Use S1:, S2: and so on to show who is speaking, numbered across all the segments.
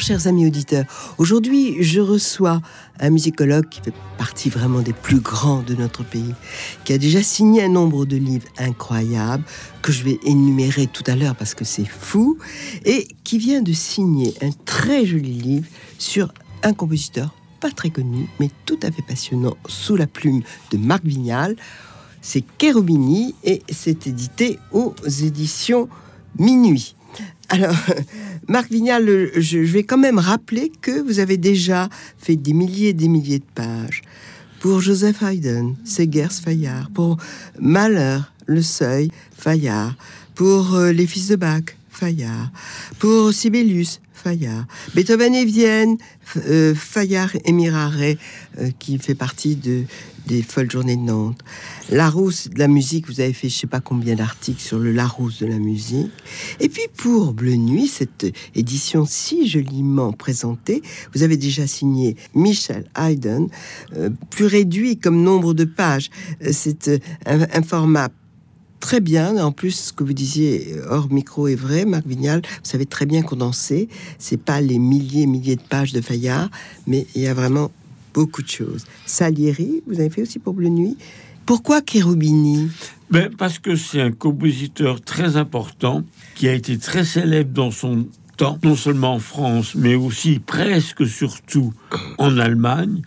S1: Chers amis auditeurs. Aujourd'hui, je reçois un musicologue qui fait partie vraiment des plus grands de notre pays, qui a déjà signé un nombre de livres incroyables que je vais énumérer tout à l'heure parce que c'est fou, et qui vient de signer un très joli livre sur un compositeur pas très connu, mais tout à fait passionnant, sous la plume de Marc Vignal c'est Cherubini et c'est édité aux éditions Minuit. Alors, Marc Vignal, je vais quand même rappeler que vous avez déjà fait des milliers et des milliers de pages pour Joseph Haydn, Segers Fayard, pour Malheur, Le Seuil, Fayard, pour euh, Les Fils de Bach, Fayard, pour Sibelius, Fayard, Beethoven et Vienne, euh, Fayard et Mirare, euh, qui fait partie de, des folles journées de Nantes. Larousse de la musique, vous avez fait je sais pas combien d'articles sur le Larousse de la musique. Et puis pour Bleu Nuit, cette édition si joliment présentée, vous avez déjà signé Michel Haydn, euh, plus réduit comme nombre de pages. Euh, c'est euh, un, format très bien. En plus, ce que vous disiez hors micro est vrai, Marc Vignal. Vous savez très bien condenser. C'est pas les milliers et milliers de pages de Fayard, mais il y a vraiment beaucoup de choses. Salieri, vous avez fait aussi pour Bleu Nuit. Pourquoi Cherubini?
S2: Ben, Parce que c'est un compositeur très important qui a été très célèbre dans son temps, non seulement en France, mais aussi presque surtout en Allemagne,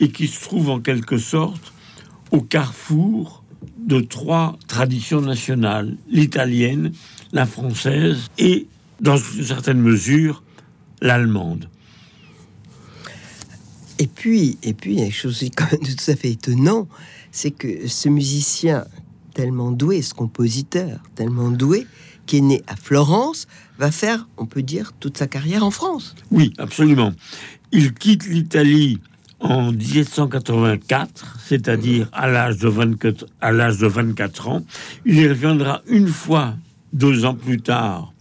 S2: et qui se trouve en quelque sorte au carrefour de trois traditions nationales, l'italienne, la française et, dans une certaine mesure, l'allemande.
S1: Et puis, et puis, quelque chose quand même de tout à fait étonnant, c'est que ce musicien tellement doué, ce compositeur tellement doué, qui est né à Florence, va faire, on peut dire, toute sa carrière en France.
S2: Oui, absolument. Il quitte l'Italie en 1784, c'est-à-dire à l'âge de 24, à l'âge de 24 ans. Il reviendra une fois, deux ans plus tard,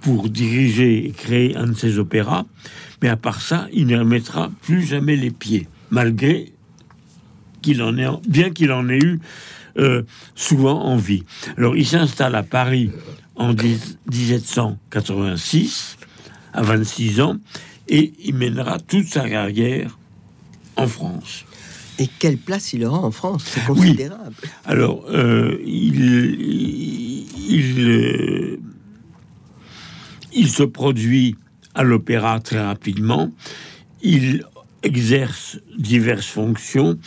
S2: pour diriger et créer un de ses opéras. Mais à part ça, il ne remettra plus jamais les pieds, malgré qu'il en ait, bien qu'il en ait eu euh, souvent envie. Alors, il s'installe à Paris en 1786, à 26 ans, et il mènera toute sa carrière en France.
S1: Et quelle place il aura en France? C'est considérable.
S2: Alors, euh, il, il, euh, il se produit à l'opéra très rapidement. Il exerce diverses fonctions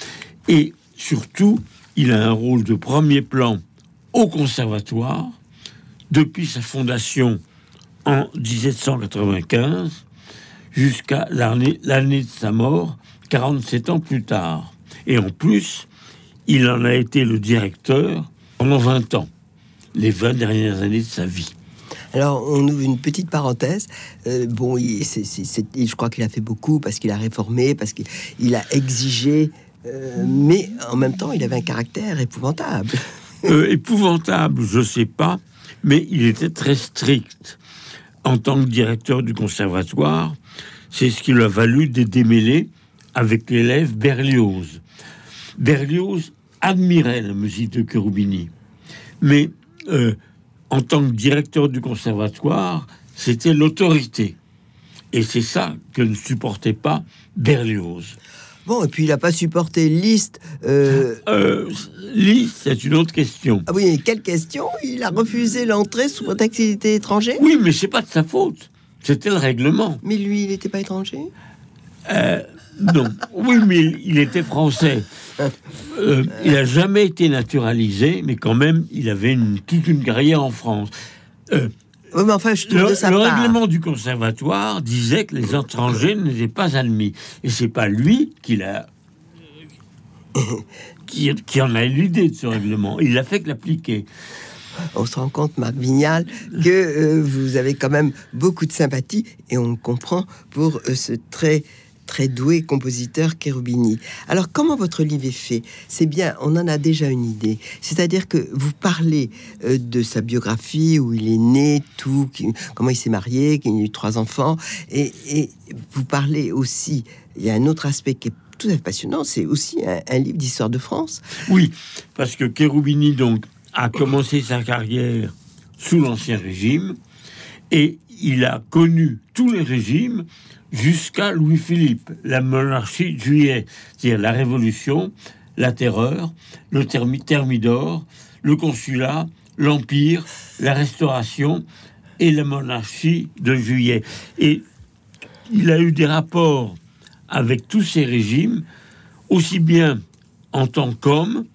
S2: et surtout, il a un rôle de premier plan au conservatoire depuis sa fondation en 1795 jusqu'à l'année de sa mort, 47 ans plus tard. Et en plus, il en a été le directeur pendant 20 ans, les 20 dernières années de sa vie.
S1: Alors, on ouvre une petite parenthèse. Euh, bon, je crois qu'il a fait beaucoup parce qu'il a réformé, parce qu'il a exigé, euh, mais en même temps, il avait un caractère épouvantable.
S2: Euh, épouvantable, je sais pas, mais il était très strict. En tant que directeur du conservatoire, c'est ce qui lui a valu des démêlés avec l'élève Berlioz. Berlioz admirait la musique de Cherubini, mais en tant que directeur du conservatoire, c'était l'autorité. Et c'est ça que ne supportait pas Berlioz.
S1: Bon, et puis il n'a pas supporté Liszt. Euh...
S2: euh Liszt, c'est une autre question.
S1: Ah oui, quelle question? Il a refusé l'entrée sous prétexte qu'il était étranger?
S2: Oui, mais c'est pas de sa faute. C'était le règlement.
S1: Mais lui, il n'était pas étranger?
S2: Euh, Non. oui, mais il était français. Euh, il n'a jamais été naturalisé, mais quand même, il avait une, toute une carrière en France.
S1: Euh, mais enfin, je le,
S2: le règlement du conservatoire disait que les étrangers n'étaient pas admis. Et c'est pas lui qui l'a. qui, en a eu l'idée de ce règlement. Il a fait que l'appliquer.
S1: On se rend compte, Marc Vignal, que euh, vous avez quand même beaucoup de sympathie et on comprend pour ce très très doué compositeur Cherubini. Alors comment votre livre est fait? C'est bien, on en a déjà une idée. C'est-à-dire que vous parlez euh, de sa biographie, où il est né, tout, comment il s'est marié, qu'il a eu trois enfants, et, vous parlez aussi, il y a un autre aspect qui est tout à fait passionnant, c'est aussi un, livre d'histoire de France.
S2: Oui, parce que Cherubini, donc, a commencé sa carrière sous l'Ancien Régime et il a connu tous les régimes jusqu'à Louis-Philippe, la monarchie de juillet, c'est-à-dire la Révolution, la Terreur, le Thermidor, le Consulat, l'Empire, la Restauration et la monarchie de juillet. Et il a eu des rapports avec tous ces régimes, aussi bien en tant qu'homme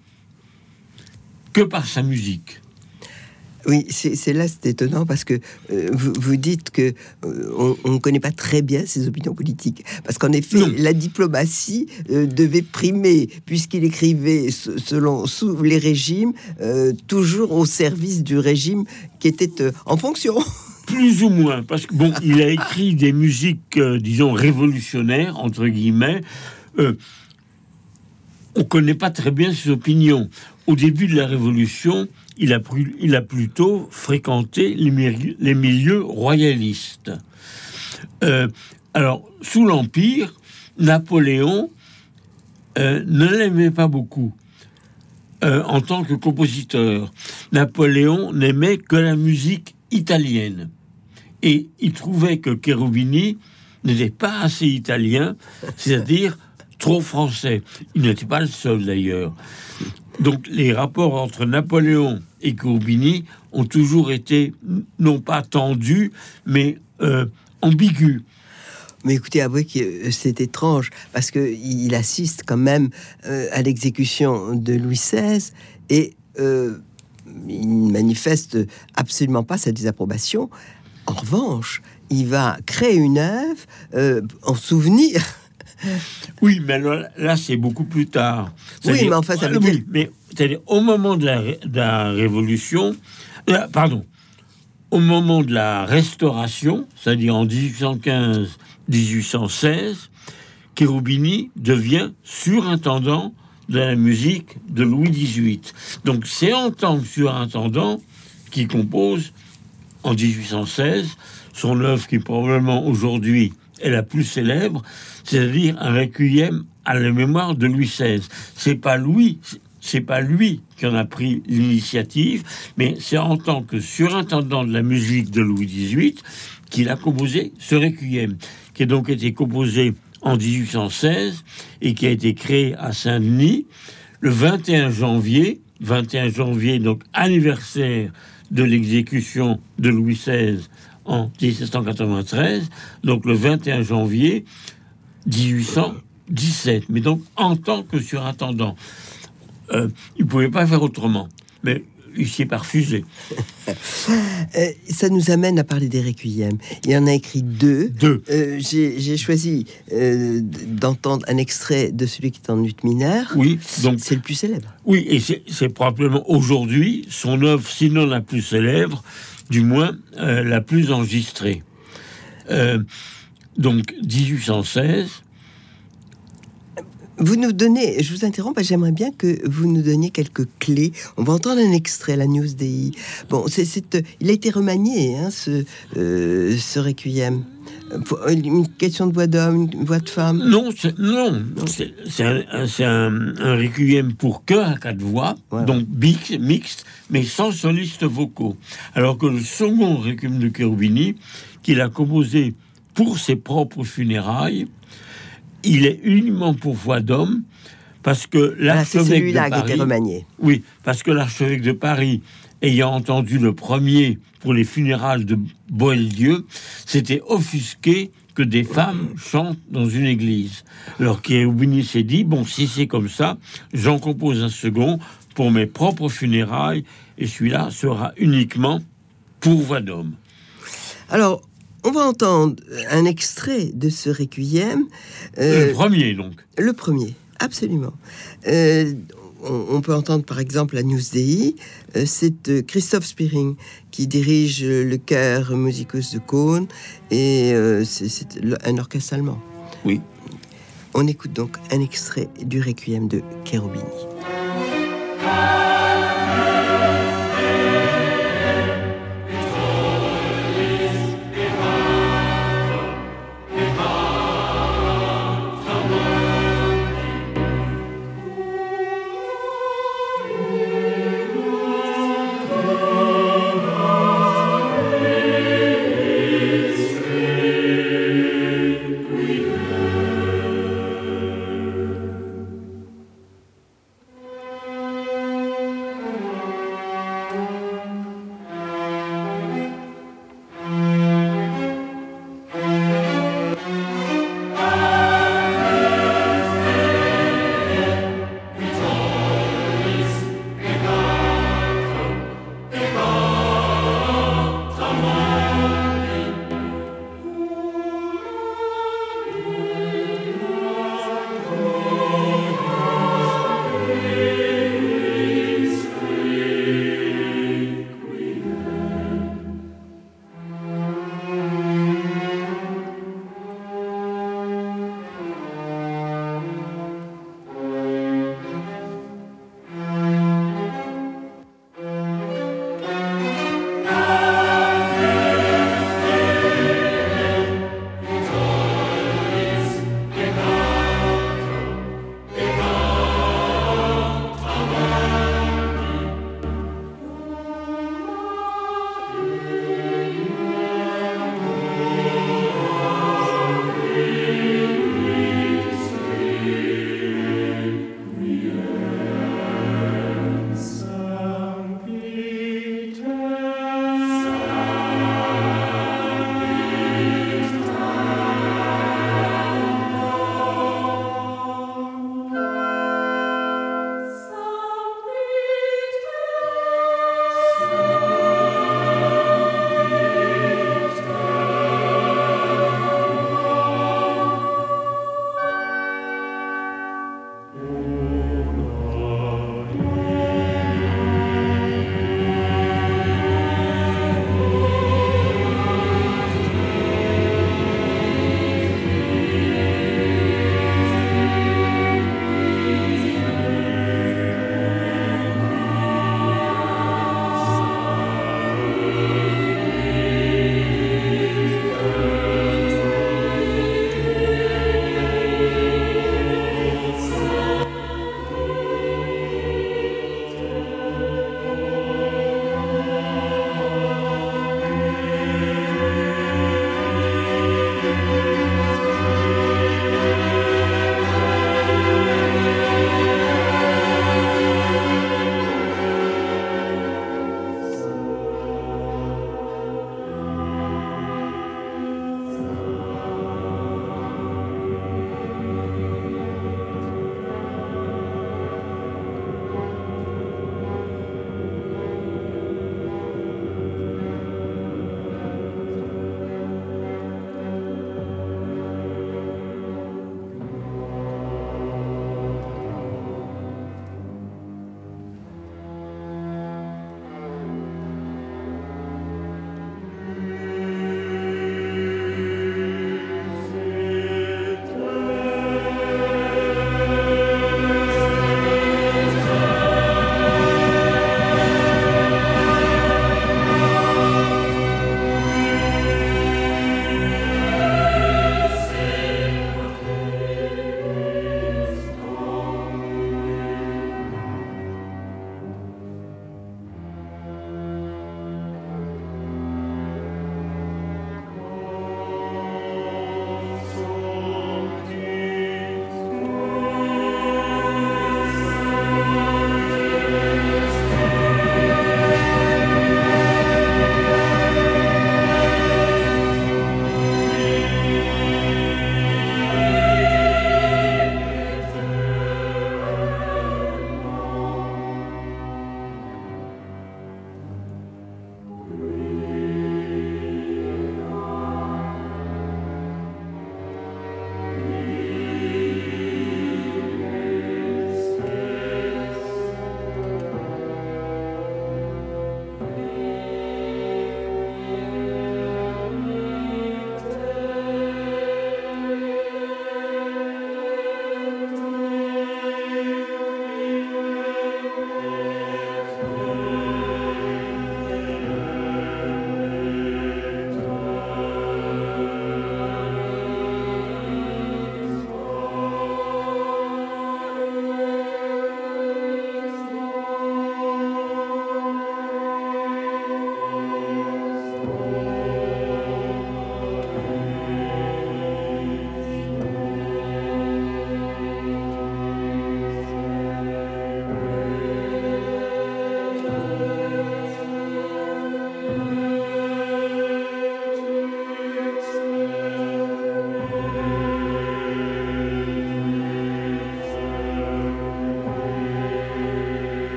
S2: que par sa musique.
S1: Oui, c'est là, c'est étonnant parce que euh, vous, dites que euh, on ne connaît pas très bien ses opinions politiques. Parce qu'en effet, la diplomatie euh, devait primer, puisqu'il écrivait selon sous les régimes, toujours au service du régime qui était en fonction.
S2: Plus ou moins, parce que bon, il a écrit des musiques, disons, révolutionnaires, entre guillemets. On ne connaît pas très bien ses opinions. Au début de la Révolution, il a, il a plutôt fréquenté les, milieux, royalistes. Euh, alors, sous l'Empire, Napoléon euh, ne l'aimait pas beaucoup euh, en tant que compositeur. Napoléon n'aimait que la musique italienne. Et il trouvait que Cherubini n'était pas assez italien, c'est-à-dire trop français. Il n'était pas le seul d'ailleurs. Donc les rapports entre Napoléon et Courbini ont toujours été non pas tendus, mais euh, ambigus.
S1: Mais écoutez, avouez que euh, c'est étrange parce que il assiste quand même euh, à l'exécution de Louis XVI et il manifeste absolument pas sa désapprobation. En revanche, il va créer une œuvre en souvenir
S2: oui, mais là, c'est beaucoup plus tard.
S1: Oui, mais enfin, ça veut dire...
S2: mais au moment de la, Révolution, euh, pardon, au moment de la Restauration, c'est-à-dire en 1815-1816, Cherubini devient surintendant de la musique de Louis XVIII. Donc c'est en tant que surintendant qu'il compose en 1816 son œuvre qui probablement aujourd'hui est la plus célèbre, c'est-à-dire un requiem à la mémoire de Louis XVI. C'est pas c'est pas lui qui en a pris l'initiative, mais c'est en tant que surintendant de la musique de Louis XVIII qu'il a composé ce requiem, qui a donc été composé en 1816 et qui a été créé à Saint-Denis le 21 janvier, 21 janvier donc anniversaire de l'exécution de Louis XVI en 1793, donc le 21 janvier 1817, mais donc en tant que surintendant. Euh, il ne pouvait pas faire autrement, mais il s'y est pas refusé.
S1: Euh, ça nous amène à parler des requiems. Il en a écrit deux.
S2: Deux.
S1: Euh, j'ai choisi d'entendre un extrait de celui qui est en ut mineur.
S2: Oui, donc
S1: c'est le plus célèbre.
S2: Oui, et c'est probablement aujourd'hui son œuvre, sinon la plus célèbre, du moins la plus enregistrée. Donc 1816,
S1: vous nous donnez, je vous interromps, j'aimerais bien que vous nous donniez quelques clés. On va entendre un extrait, la News DI. Bon, c'est, il a été remanié, hein, ce, euh, ce requiem. Une question de voix d'homme, une voix de femme
S2: Non, non, c'est un, un, requiem pour chœur à quatre voix, donc mixte, mais sans solistes vocaux. Alors que le second requiem de Cherubini, qu'il a composé pour ses propres funérailles, il est uniquement pour voix d'homme parce que l'archevêque de Paris, oui, parce que l'archevêque de Paris, ayant entendu le premier pour les funérailles de Boieldieu, s'était offusqué que des femmes chantent dans une église. Alors qu'Héroubini s'est dit bon, si c'est comme ça, j'en compose un second pour mes propres funérailles, et celui-là sera uniquement pour voix d'homme.
S1: Alors, on va entendre un extrait de ce requiem.
S2: Euh, le premier, donc.
S1: Le premier, absolument. Euh, on, peut entendre par exemple la News Dei. Euh, c'est Christophe Spiring qui dirige le chœur Musicus de Cône et c'est un orchestre allemand.
S2: Oui.
S1: On écoute donc un extrait du requiem de Cherubini.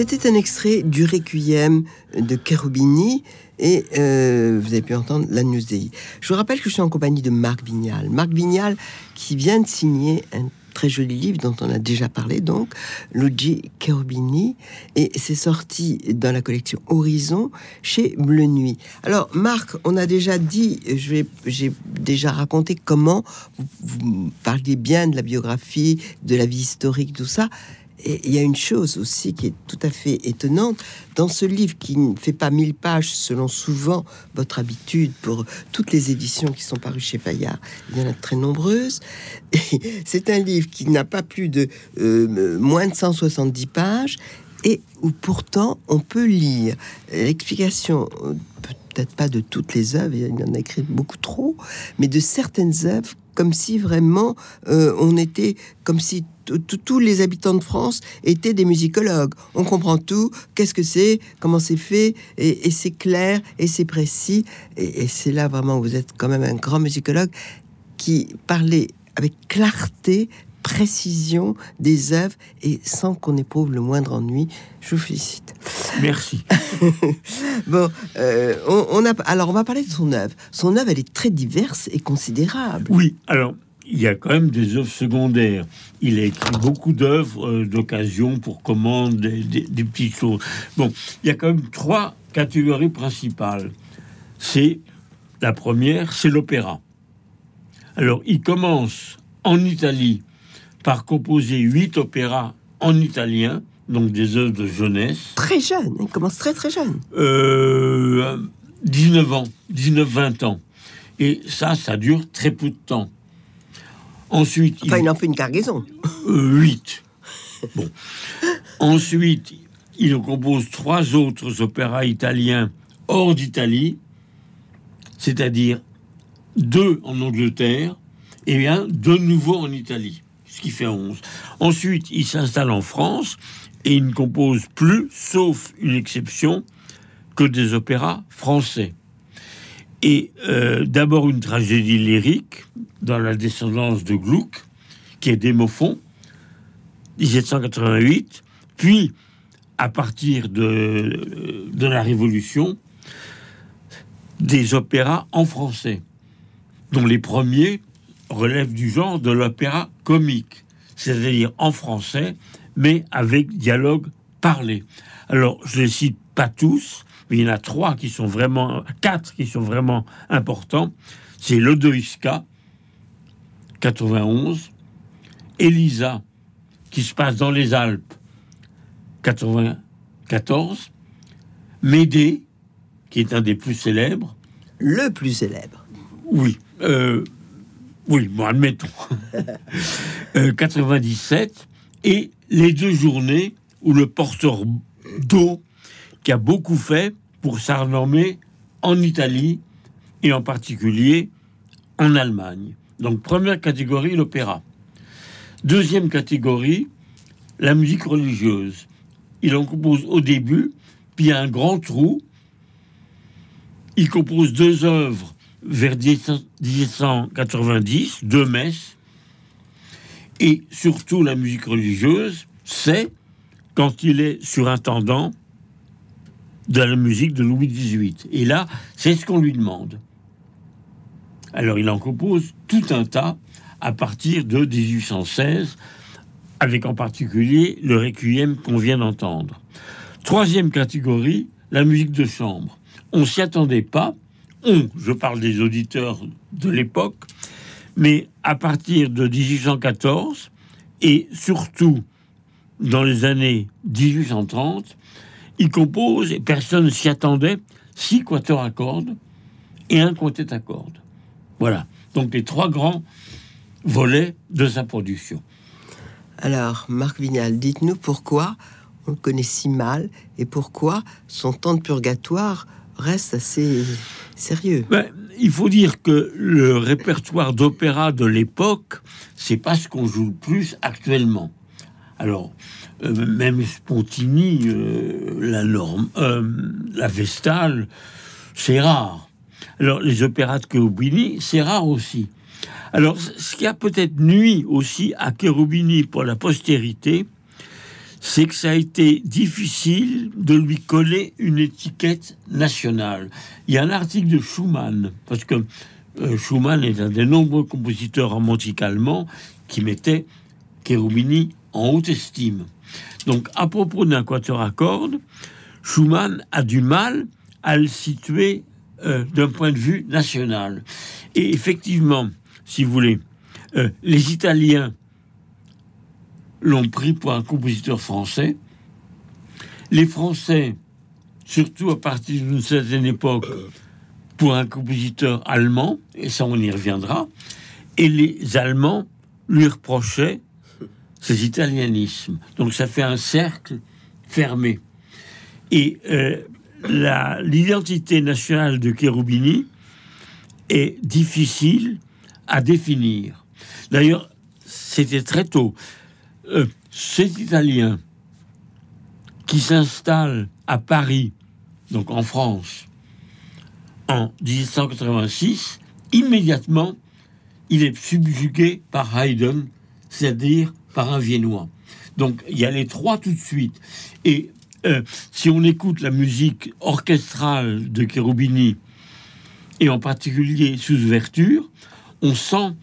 S1: C'était un extrait du Requiem de Cherubini et euh, vous avez pu entendre la News Dei. Je vous rappelle que je suis en compagnie de Marc Vignal. Marc Vignal qui vient de signer un très joli livre dont on a déjà parlé, donc, Luigi Cherubini, et c'est sorti dans la collection Horizon chez Bleu Nuit. Alors, Marc, on a déjà dit, j'ai déjà raconté comment vous, vous parliez bien de la biographie, de la vie historique, tout ça. Et il y a une chose aussi qui est tout à fait étonnante dans ce livre qui ne fait pas mille pages selon souvent votre habitude pour toutes les éditions qui sont parues chez Fayard. Il y en a très nombreuses. C'est un livre qui n'a pas plus de euh, moins de 170 pages et où pourtant on peut lire l'explication euh, peut-être pas de toutes les œuvres, il y en a écrit beaucoup trop, mais de certaines œuvres comme si vraiment euh, on était comme si tous les habitants de France étaient des musicologues. On comprend tout, qu'est-ce que c'est, comment c'est fait, et, c'est clair, et c'est précis. Et, c'est là vraiment, vous êtes quand même un grand musicologue qui parlait avec clarté, précision des œuvres et sans qu'on éprouve le moindre ennui. Je vous félicite.
S2: Merci.
S1: bon, euh, on, a alors on va parler de son œuvre. Son œuvre, elle est très diverse et considérable.
S2: Oui, alors il y a quand même des œuvres secondaires. Il a écrit beaucoup d'œuvres euh, d'occasion pour commande, des, petites choses. Bon, il y a quand même trois catégories principales. C'est la première, c'est l'opéra. Alors, il commence en Italie par composer huit opéras en italien, donc des œuvres de jeunesse.
S1: Très jeune, il commence très très jeune.
S2: 19 euh, ans, 19-20 ans. Et ça, ça dure très peu de temps. Ensuite,
S1: enfin, il, en fait une cargaison.
S2: Euh, huit. bon. Ensuite, il compose trois autres opéras italiens hors d'Italie, c'est-à-dire deux en Angleterre et un de nouveau en Italie, ce qui fait onze. Ensuite, il s'installe en France et il ne compose plus, sauf une exception, que des opéras français. Et euh, d'abord une tragédie lyrique dans la descendance de Gluck, qui est d'Hémophon, 1788, puis à partir de, de la Révolution, des opéras en français, dont les premiers relèvent du genre de l'opéra comique, c'est-à-dire en français, mais avec dialogue parlé. Alors, je ne les cite pas tous, mais il y en a trois qui sont vraiment, quatre qui sont vraiment importants. C'est l'Odoïska, 91, Elisa, qui se passe dans les Alpes, 94, Médée, qui est un des plus célèbres.
S1: Le plus célèbre.
S2: Oui. Euh, oui, bon, admettons. 97, euh, et les deux journées où le porteur d'eau, qui a beaucoup fait pour s'armer en Italie et en particulier en Allemagne. Donc première catégorie, l'opéra. Deuxième catégorie, la musique religieuse. Il en compose au début, puis un grand trou. Il compose deux œuvres vers 1790, deux messes, et surtout la musique religieuse, c'est quand il est surintendant de la musique de Louis XVIII. Et là, c'est ce qu'on lui demande. Alors il en compose tout un tas à partir de 1816, avec en particulier le requiem qu'on vient d'entendre. Troisième catégorie, la musique de chambre. On s'y attendait pas. Je parle des auditeurs de l'époque, mais à partir de 1814 et surtout dans les années 1830, il compose, et personne ne s'y attendait, six quatuors à cordes et un quintet à cordes. Voilà. Donc les trois grands volets de sa production.
S1: Alors, Marc Vignal, dites-nous pourquoi on le connaît si mal et pourquoi son temps de purgatoire reste assez sérieux.
S2: Ben, il faut dire que le répertoire d'opéra de l'époque, c'est pas ce qu'on joue le plus actuellement. Alors, euh, même Spontini, euh, la norme, euh, la Vestale, c'est rare. Alors, les opéras de Cherubini, c'est rare aussi. Alors, ce qui a peut-être nuit aussi à Cherubini pour la postérité, c'est que ça a été difficile de lui coller une étiquette nationale. Il y a un article de Schumann, parce que Schumann est un des nombreux compositeurs romantiques allemands qui mettait Cherubini en haute estime. Donc, à propos d'un quatuor à cordes, Schumann a du mal à le situer euh, d'un point de vue national. Et effectivement, si vous voulez, euh, les Italiens l'ont pris pour un compositeur français. Les Français, surtout à partir d'une certaine époque, pour un compositeur allemand, et ça on y reviendra, et les Allemands lui reprochaient ses italianismes. Donc ça fait un cercle fermé. Et euh, l'identité nationale de Cherubini est difficile à définir. D'ailleurs, c'était très tôt. Euh, cet Italien qui s'installe à Paris, donc en France, en 1886, immédiatement, il est subjugué par Haydn, c'est-à-dire par un Viennois. Donc il y a les trois tout de suite. Et euh, si on écoute la musique orchestrale de Cherubini, et en particulier sous ouverture, on sent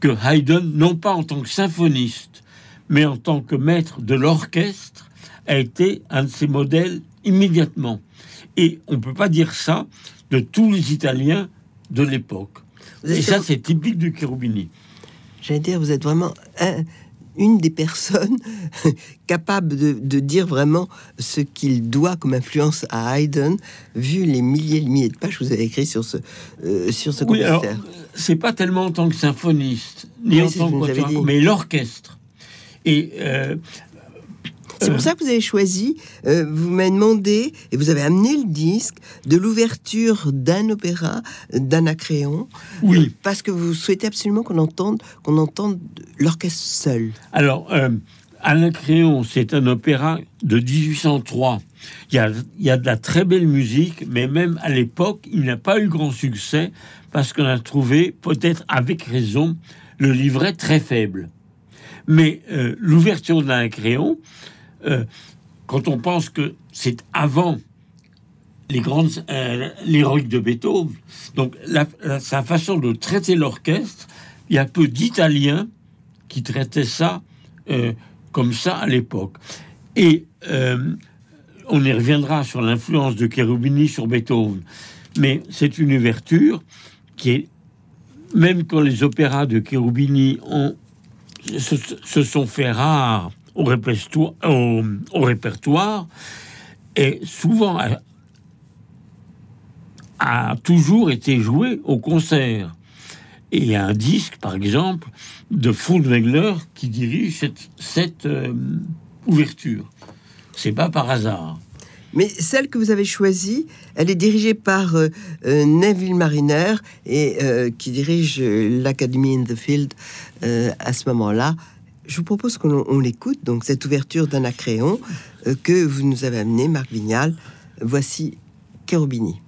S2: que Haydn, non pas en tant que symphoniste, mais en tant que maître de l'orchestre, a été un de ses modèles immédiatement. Et on ne peut pas dire ça de tous les Italiens de l'époque. Et ça, c'est typique du Cherubini.
S1: J'allais dire, vous êtes vraiment une des personnes capables de, dire vraiment ce qu'il doit comme influence à Haydn, vu les milliers et milliers de pages que vous avez écrites sur ce, euh, sur ce
S2: oui, C'est pas tellement en tant que symphoniste, ni en tant que mais l'orchestre. Et euh,
S1: c'est pour ça que vous avez choisi, euh, vous m'avez demandé, et vous avez amené le disque, de l'ouverture d'un opéra d'Anacréon.
S2: Oui.
S1: parce que vous souhaitez absolument qu'on entende, qu'on entende l'orchestre seul.
S2: Alors, euh, Anacréon, c'est un opéra de 1803. Il y, a, il y a de la très belle musique, mais même à l'époque, il n'a pas eu grand succès parce qu'on a trouvé, peut-être avec raison, le livret très faible. Mais euh, l'ouverture d'Anacréon, euh, quand on pense que c'est avant les grandes euh, l'héroïque de Beethoven, donc sa façon de traiter l'orchestre, il y a peu d'Italiens qui traitaient ça euh, comme ça à l'époque. Et on y reviendra sur l'influence de Cherubini sur Beethoven, mais c'est une ouverture qui est même quand les opéras de Cherubini ont, se sont fait rares au répertoire, au, répertoire et souvent a, toujours été joué au concert. Et a un disque, par exemple, de Furtwängler qui dirige cette, cette euh, ouverture. C'est pas par hasard.
S1: Mais celle que vous avez choisie, elle est dirigée par euh, euh, Neville Mariner et qui dirige l'Academy in the Field à ce moment-là je vous propose qu'on l'écoute, donc cette ouverture d'Anacréon euh, que vous nous avez amené, Marc Vignal. Voici Cherubini.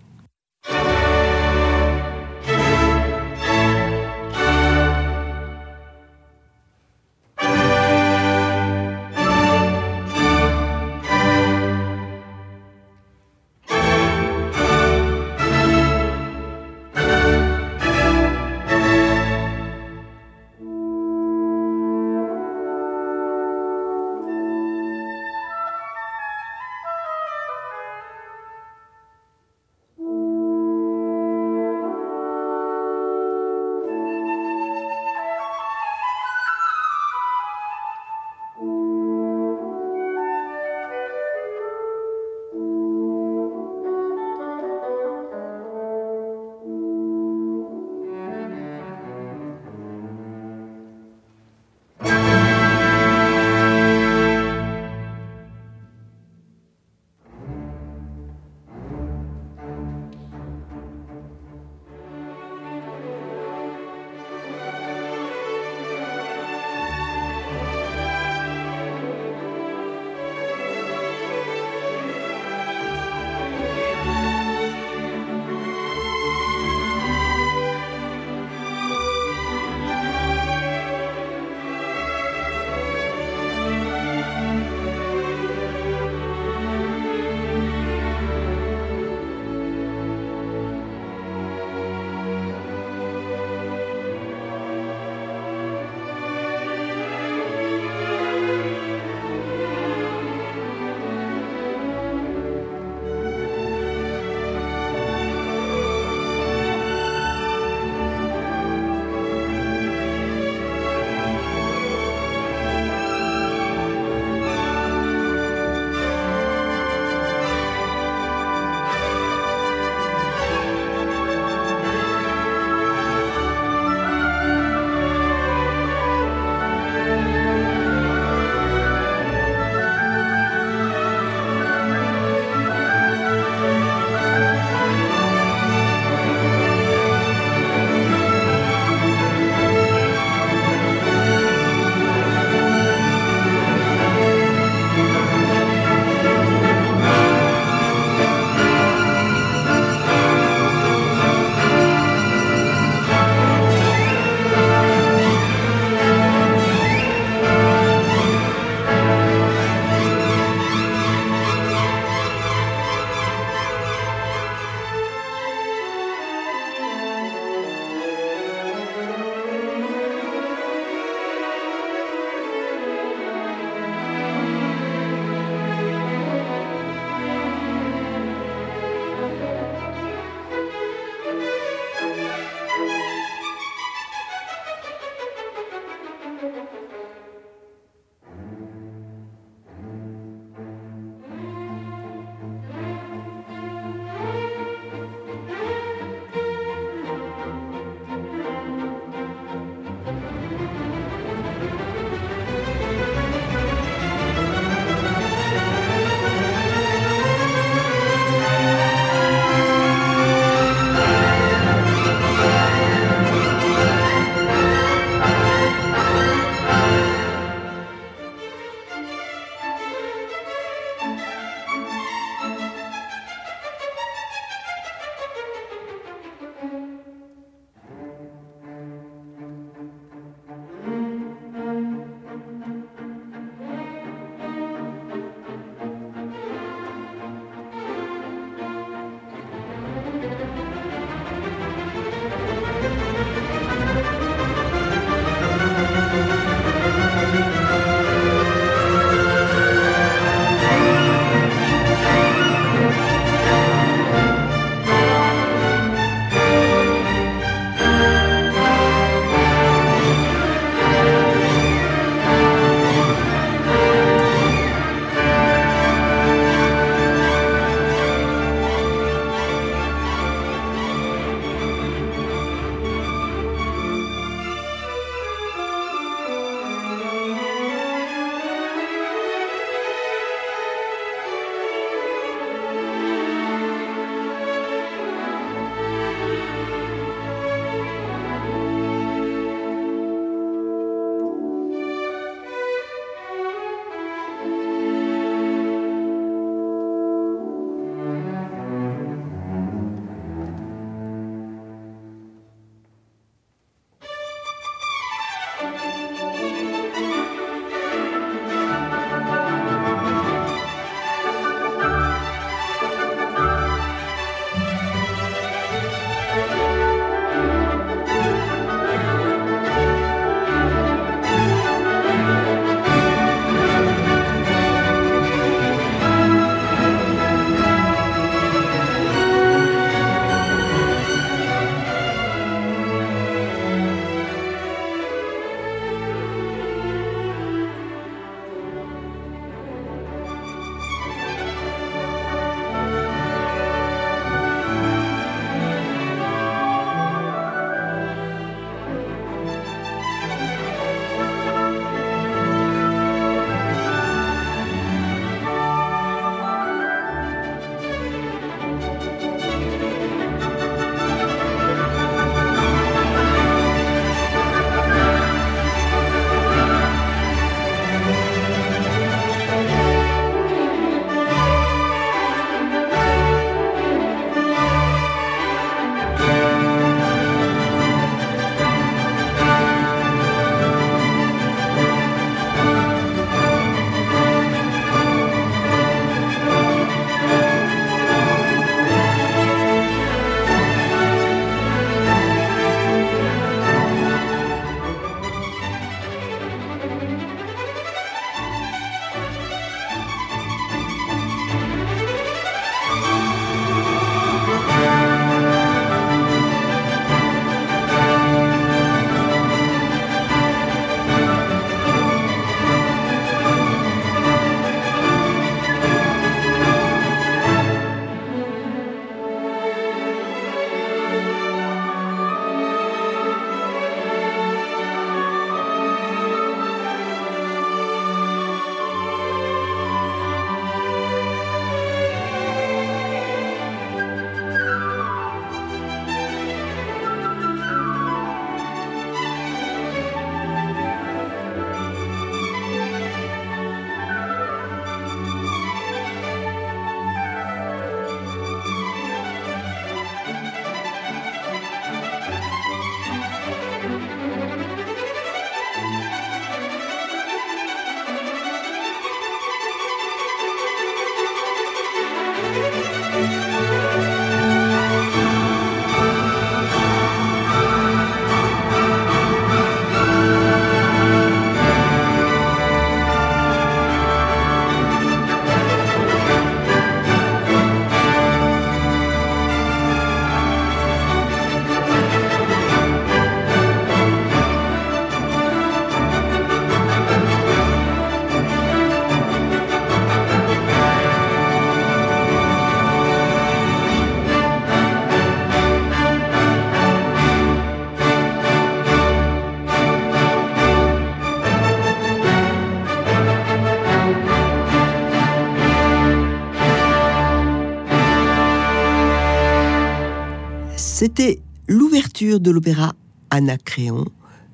S1: C'était l'ouverture de l'opéra Anacréon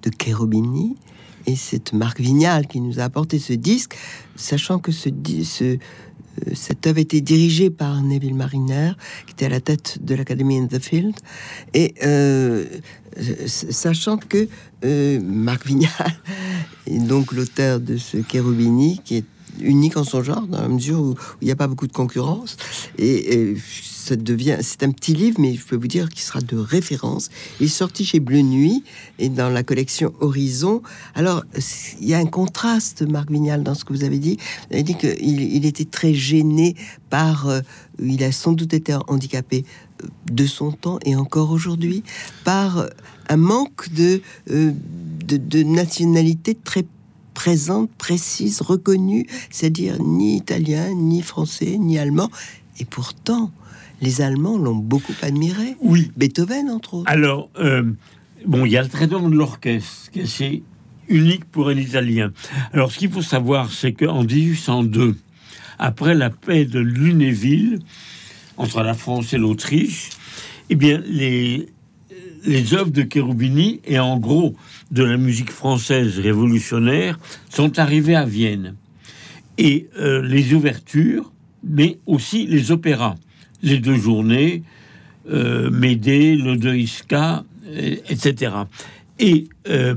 S1: de Cherubini. Et c'est Marc Vignal qui nous a apporté ce disque, sachant que ce, ce, euh, cette œuvre était dirigée par Neville Mariner, qui était à la tête de l'Académie in the Field, et euh, sachant que euh, Marc Vignal est donc l'auteur de ce Cherubini, qui est unique en son genre, dans la mesure où il n'y a pas beaucoup de concurrence, et, et devient, c'est un petit livre, mais je peux vous dire qu'il sera de référence. Il est sorti chez Bleu Nuit et dans la collection Horizon. Alors, il y a un contraste, Marc Vignal, dans ce que vous avez dit. Vous avez dit qu'il il était très gêné par, euh, il a sans doute été handicapé euh, de son temps et encore aujourd'hui par un manque euh, de, de nationalité très présente, précise, reconnue, c'est-à-dire ni italien, ni français, ni allemand. Et pourtant, les Allemands l'ont beaucoup admiré.
S2: Oui.
S1: Beethoven, entre autres.
S2: Alors, euh, bon, il y a le traitement de l'orchestre, qui est unique pour un Italien. Alors, ce qu'il faut savoir, c'est qu'en 1802, après la paix de Lunéville, entre la France et l'Autriche, eh bien, les, les œuvres de Cherubini et en gros de la musique française révolutionnaire sont arrivées à Vienne. Et euh, les ouvertures, mais aussi les opéras les deux journées, euh, Médée, l'Odoïska, etc. Et euh,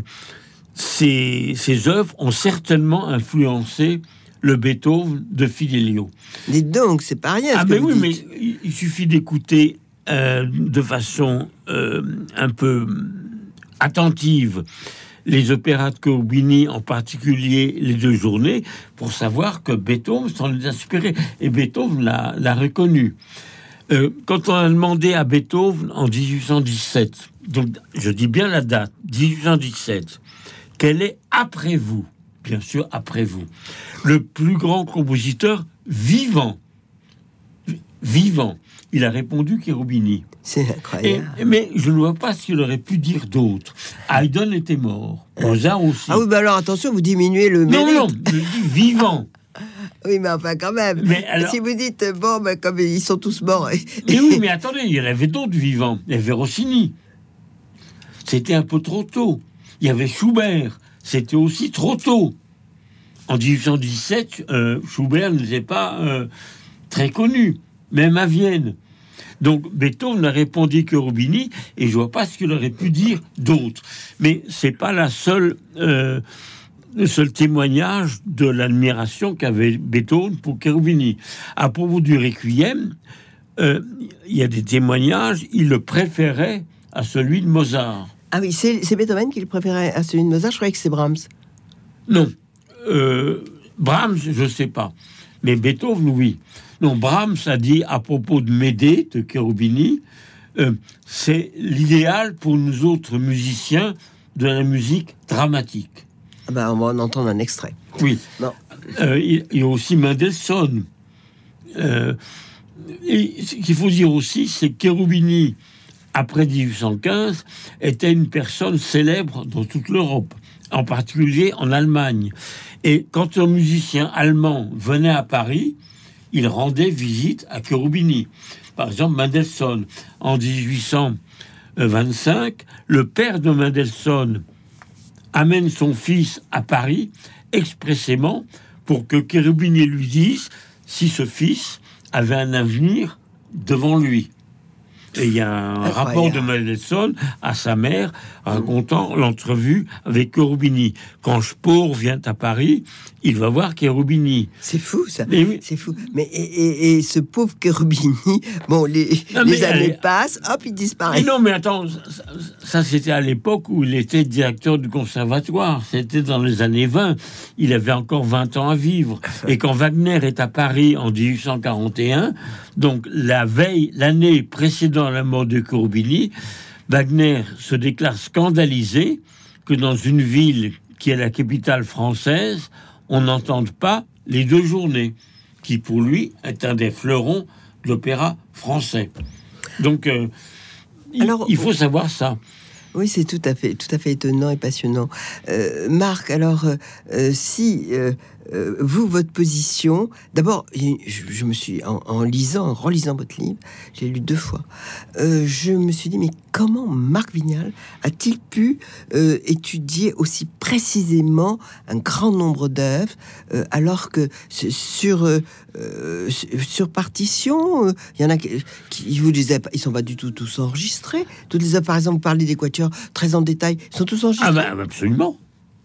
S2: ces, ces œuvres ont certainement influencé le Beethoven de Fidelio.
S1: Dites donc, c'est pas rien.
S2: ah, mais oui, mais il suffit d'écouter euh, de façon euh, un peu attentive les opéras de Corbini, en particulier les deux journées, pour savoir que Beethoven s'en est inspiré. Et Beethoven l'a reconnu. Euh, quand on a demandé à Beethoven en 1817, donc je dis bien la date, 1817, quel est après vous, bien sûr après vous, le plus grand compositeur vivant, vivant, il a répondu Cherubini.
S1: C'est incroyable.
S2: mais je ne vois pas ce qu'il aurait pu dire d'autre. Haydn était mort. Mozart aussi.
S1: Ah oui, bah alors attention, vous diminuez le mérite.
S2: Non, non, je dis vivant.
S1: Oui, mais enfin, quand même.
S2: Mais alors...
S1: Si vous dites, bon, ben, comme ils sont tous morts.
S2: Mais oui, mais attendez, il y avait d'autres vivants. Il y avait Rossini. C'était un peu trop tôt. Il y avait Schubert. C'était aussi trop tôt. En 1817, euh, Schubert n'était pas euh, très connu, même à Vienne. Donc Beethoven n'a répondu que Rubini, et je vois pas ce qu'il aurait pu dire d'autre. Mais c'est pas la seule. Euh, le seul témoignage de l'admiration qu'avait Beethoven pour Cherubini. À propos du Requiem, euh, il y a des témoignages, il le préférait à celui de Mozart.
S1: Ah oui, c'est Beethoven qui le préférait à celui de Mozart, je croyais que c'est Brahms.
S2: Non. Euh, Brahms, je ne sais pas. Mais Beethoven, oui. Non, Brahms a dit à propos de Médée, de Cherubini, euh, c'est l'idéal pour nous autres musiciens de la musique dramatique.
S1: Ah ben, on va en entendre un extrait.
S2: Oui. Euh, il y a aussi Mendelssohn. Euh, et ce qu'il faut dire aussi, c'est que Cherubini, après 1815, était une personne célèbre dans toute l'Europe, en particulier en Allemagne. Et quand un musicien allemand venait à Paris, il rendait visite à Cherubini. Par exemple, Mendelssohn, en 1825, le père de Mendelssohn, amène son fils à Paris expressément pour que Cherubini lui dise si ce fils avait un avenir devant lui. Et il y a un rapport de Mendelssohn à sa mère racontant l'entrevue avec Cherubini. Quand Spohr vient à Paris, il va voir Cherubini.
S1: C'est fou, ça. C'est fou. Mais et, ce pauvre Cherubini, bon, les, les années passent, hop, il disparaît.
S2: non, mais attends, ça, c'était à l'époque où il était directeur du conservatoire. C'était dans les années 20. Il avait encore 20 ans à vivre. Et quand Wagner est à Paris en 1841, donc la veille, l'année précédant la mort de Cherubini, Wagner se déclare scandalisé que dans une ville qui est la capitale française, on n'entende pas les deux journées, qui pour lui est un des fleurons de l'opéra français. Donc, euh, il, faut savoir ça.
S1: Oui, c'est tout à fait, tout à fait étonnant et passionnant. Euh, Marc, alors, euh, si euh, vous, votre position. D'abord, je, je me suis, en, en lisant, en relisant votre livre, j'ai lu deux fois, euh, je me suis dit, mais comment Marc Vignal a-t-il pu euh, étudier aussi précisément un grand nombre d'œuvres, alors que sur, sur partition, il y en a qui, qui vous ils sont pas du tout tous enregistrés. Toutes les œuvres, par exemple, vous parlez des quatuors très en détail, ils sont tous enregistrés.
S2: Ah ben absolument,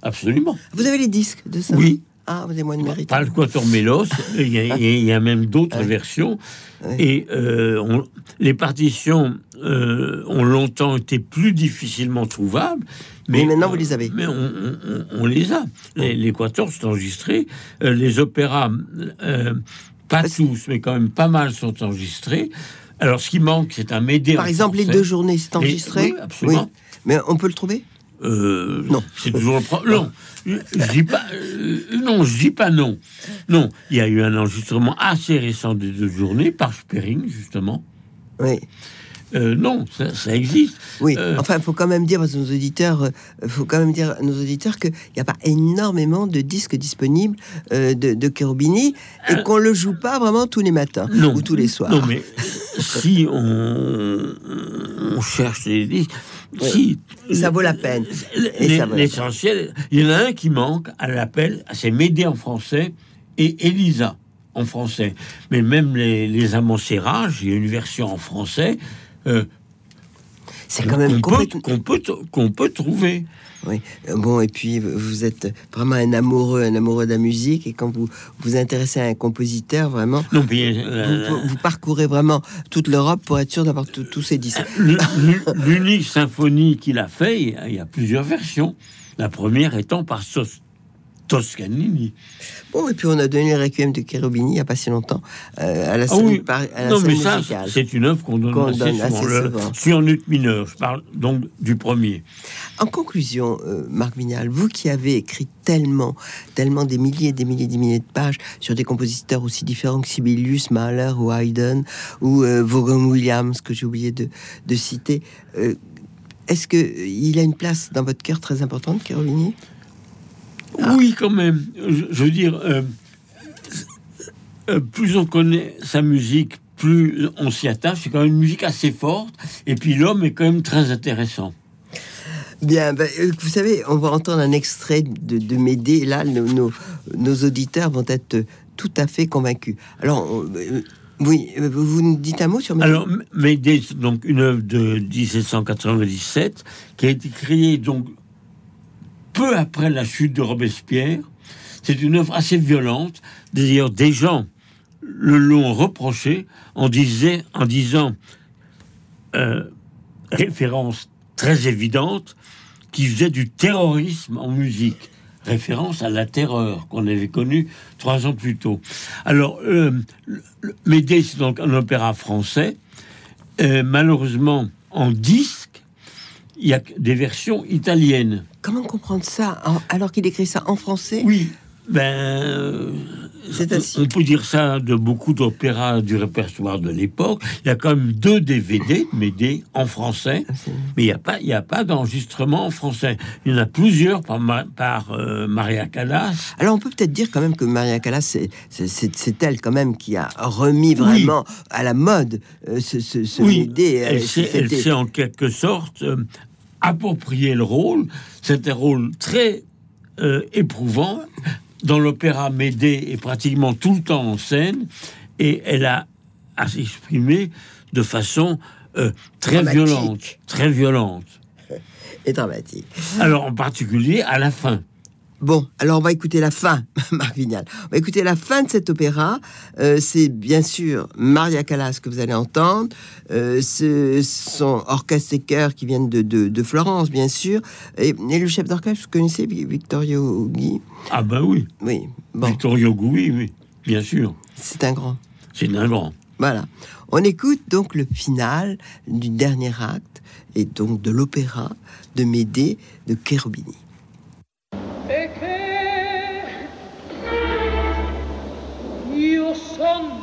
S2: absolument.
S1: Vous avez les disques de ça?
S2: Oui.
S1: Ah, vous avez moins de mérite.
S2: Pas le Quatuor Mélos, il y, a- il y a même d'autres
S1: Ouais.
S2: versions.
S1: Ouais.
S2: Et euh, on- les partitions euh, ont longtemps été plus difficilement trouvables.
S1: Mais maintenant, vous les avez.
S2: Mais on, les a. Les, les sont enregistrés. Euh, les opéras, pas
S1: Parce-
S2: tous, mais quand même pas mal sont enregistrés. Alors, ce qui manque, c'est un médé.
S1: Par exemple, les deux journées, c'est enregistré
S2: oui, absolument.
S1: Mais on peut le trouver?
S2: Euh,
S1: Non.
S2: c'est toujours le problème. Non, je dis pas. euh, non, je dis pas non. Non, il y a eu un enregistrement assez récent des deux journées par Sperring justement.
S1: Oui.
S2: Euh, non, ça, ça existe.
S1: Oui, enfin, il faut quand même dire à nos auditeurs, faut quand même dire à nos auditeurs qu'il n'y a pas énormément de disques disponibles de, de Cherubini et qu'on le joue pas vraiment tous les matins.
S2: Non,
S1: ou tous les soirs.
S2: Non, mais si on, on cherche les disques, si
S1: Ça vaut la peine.
S2: L'essentiel, il y en a un qui manque à l'appel, c'est Médée en français et Elisa en français. Mais même les, les Serrage, il y a une version en français. euh,
S1: C'est quand même
S2: qu'on peut, qu'on peut trouver.
S1: Oui. Euh, Bon, et puis vous- êtes vraiment un amoureux, un amoureux de la musique, et quand vous vous intéressez à un compositeur, vraiment,
S2: Non, puis,
S1: vous,
S2: euh,
S1: vous- vous parcourez vraiment toute l'Europe pour être sûr d'avoir tous ces disques.
S2: L- L'unique symphonie qu'il a fait, il y a- plusieurs versions. La première étant par Tos- Toscanini.
S1: Bon, et puis on a donné le requiem de Cherubini il n'y a pas si longtemps euh, à la
S2: Ah
S1: scène,
S2: oui.
S1: par- à la
S2: Non,
S1: scène
S2: mais ça, c'est une œuvre qu'on donne,
S1: Qu'on
S2: assez,
S1: donne
S2: souvent.
S1: assez
S2: Le- mineur, je parle donc du premier.
S1: En conclusion, euh, Marc Vignal, vous qui avez écrit tellement, tellement des milliers des milliers des milliers de pages sur des compositeurs aussi différents que Sibelius, Mahler ou Haydn ou euh, Vaughan Williams, que j'ai oublié de, citer, euh, est-ce que euh, a une place dans votre cœur très importante, Cherubini Ah.
S2: Oui, quand même. Je, veux dire, plus on connaît sa musique, plus on s'y attache. C'est quand même une musique assez forte. Et puis l'homme est quand même très intéressant.
S1: Bien, ben, euh, vous savez, on va entendre un extrait de, de Médée. Là, nos, auditeurs vont être tout à fait convaincus. Alors, euh, oui, euh, vous nous dites un mot sur Médée?
S2: Alors, Médée, donc une œuvre de 1797 qui a été créée donc peu après la chute de Robespierre. C'est une œuvre assez violente. D'ailleurs, des gens le l'ont reproché en, disait, en disant référence très évidente qui faisait du terrorisme en musique. Référence à la terreur qu'on avait connue trois ans plus tôt. Alors, euh, Médée, c'est donc un opéra français. Euh, malheureusement, en disque, il y a des versions italiennes.
S1: Comment comprendre ça alors qu'il écrit ça en français?
S2: Oui. Ben, euh,
S1: ainsi.
S2: on peut dire ça de beaucoup d'opéras du répertoire de l'époque. Il y a quand même deux DVD de Médée en français, mais il n'y a pas, il y a pas d'enregistrement en français. Il y en a plusieurs par, euh, Maria Callas.
S1: Alors on peut peut-être dire quand même que Maria Callas, c'est- elle quand même qui a remis vraiment à la mode euh, ce, ce, ce
S2: Oui,
S1: Médée.
S2: elle
S1: Euh,
S2: s'est elle
S1: c'était-
S2: s'est en quelque sorte euh, approprié le rôle. C'est un rôle très euh, éprouvant. Dans l'opéra, Médée est pratiquement tout le temps en scène et elle a à s'exprimer de façon euh, très violente, très violente.
S1: et dramatique.
S2: Alors en particulier à la fin.
S1: Bon, alors on va écouter la fin, Marc Vignal. On va écouter la fin de cet opéra. Euh, c'est bien sûr Maria Callas que vous allez entendre. Euh, ce sont orchestre et chœur qui viennent de, de, de Florence, bien sûr. Et, et le chef d'orchestre, vous connaissez Vi- Vittorio Ughi
S2: Ah ben oui,
S1: Oui, bon,
S2: Victorio Gouy, oui, bien sûr.
S1: c'est un grand.
S2: C'est un grand.
S1: Voilà. On écoute donc le final du dernier acte et donc de l'opéra de Médée de Cherubini.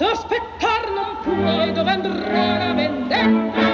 S3: sospettar non puoi dove andrà la
S1: vendetta.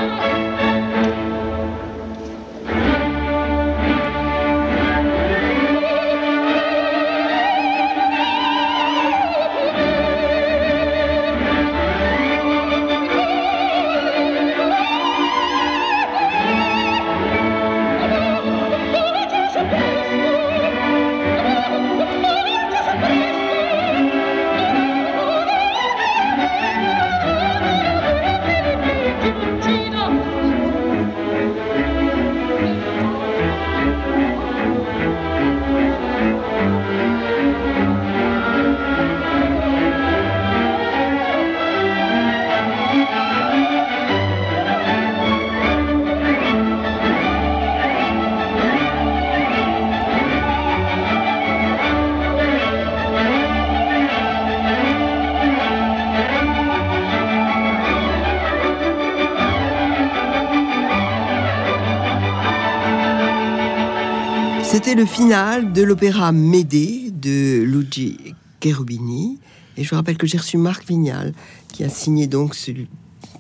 S1: Le final de l'opéra Médée de Luigi Cherubini. Et je vous rappelle que j'ai reçu Marc Vignal, qui a signé donc ce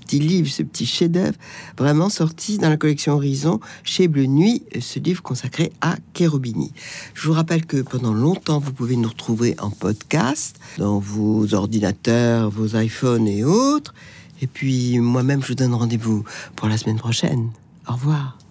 S1: petit livre, ce petit chef-d'œuvre, vraiment sorti dans la collection Horizon chez Bleu Nuit, ce livre consacré à Cherubini. Je vous rappelle que pendant longtemps, vous pouvez nous retrouver en podcast dans vos ordinateurs, vos iPhones et autres. Et puis moi-même, je vous donne rendez-vous pour la semaine prochaine. Au revoir.